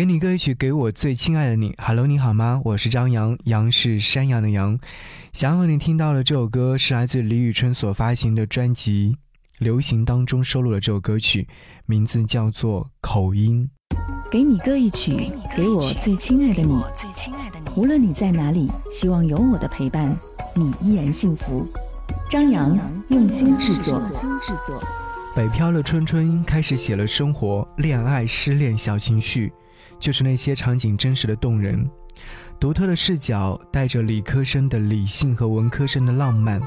给你歌曲，给我最亲爱的你。Hello，你好吗？我是张扬，杨是山羊的羊。想要和你听到的这首歌是来自李宇春所发行的专辑《流行》当中收录了这首歌曲，名字叫做《口音》。给你歌一曲，给我最亲爱的你。无论你在哪里，希望有我的陪伴，你依然幸福。张扬用心制作。北漂的春春开始写了生活、恋爱、失恋小情绪。就是那些场景真实的动人，独特的视角带着理科生的理性和文科生的浪漫，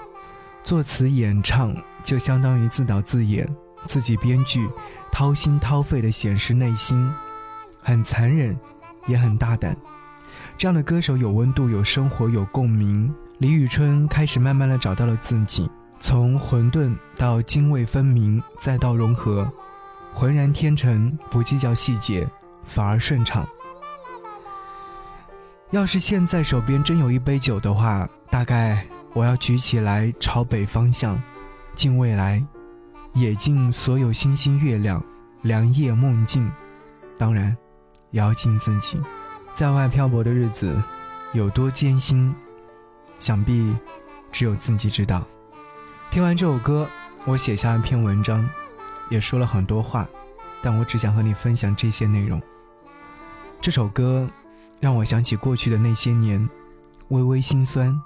作词演唱就相当于自导自演，自己编剧，掏心掏肺的显示内心，很残忍，也很大胆。这样的歌手有温度，有生活，有共鸣。李宇春开始慢慢的找到了自己，从混沌到泾渭分明，再到融合，浑然天成，不计较细节。反而顺畅。要是现在手边真有一杯酒的话，大概我要举起来朝北方向，敬未来，也敬所有星星月亮，良夜梦境。当然，也要敬自己，在外漂泊的日子有多艰辛，想必只有自己知道。听完这首歌，我写下一篇文章，也说了很多话，但我只想和你分享这些内容。这首歌让我想起过去的那些年，微微心酸，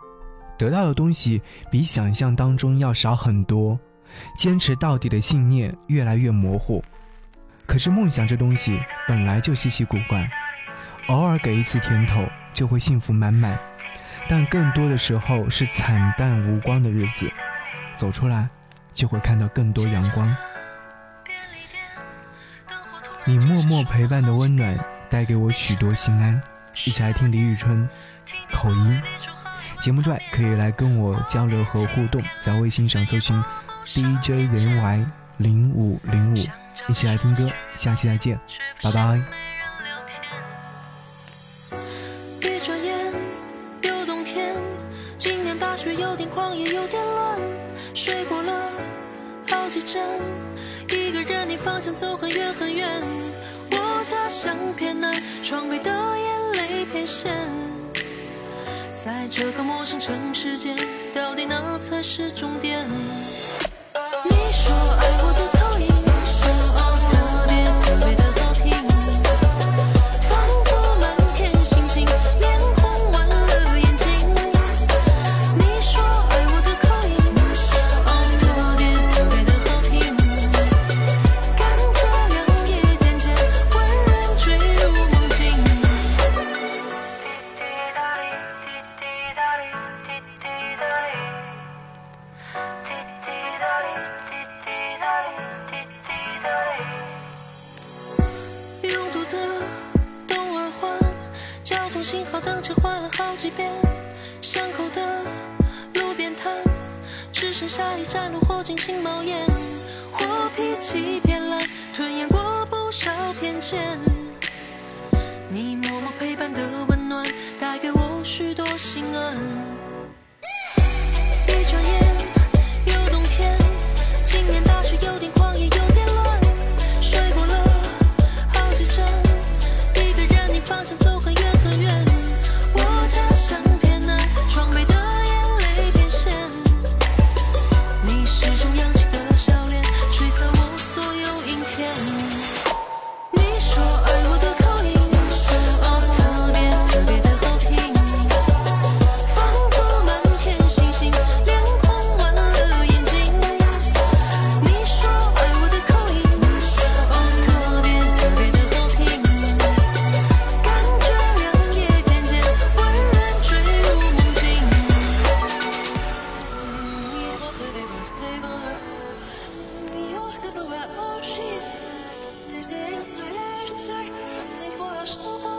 得到的东西比想象当中要少很多，坚持到底的信念越来越模糊。可是梦想这东西本来就稀奇古怪，偶尔给一次甜头就会幸福满满，但更多的时候是惨淡无光的日子。走出来，就会看到更多阳光。你默默陪伴的温暖。带给我许多心安，一起来听李宇春口音。节目之外可以来跟我交流和互动，在微信上搜寻 DJ 人 Y 零五零五，一起来听歌。下期再见，拜拜。一转眼又冬天，今年大雪有点狂也有点乱，睡过了好几站，一个人逆方向走很远很远。家乡偏南，窗边的眼泪偏咸。在这个陌生城市间，到底哪才是终点？你说爱我的。信号灯切换了好几遍，巷口的路边摊，只剩下一盏炉火尽情冒烟。我脾气偏烂，吞咽过不少偏见。你默默陪伴的温暖，带给我许多心安。说过。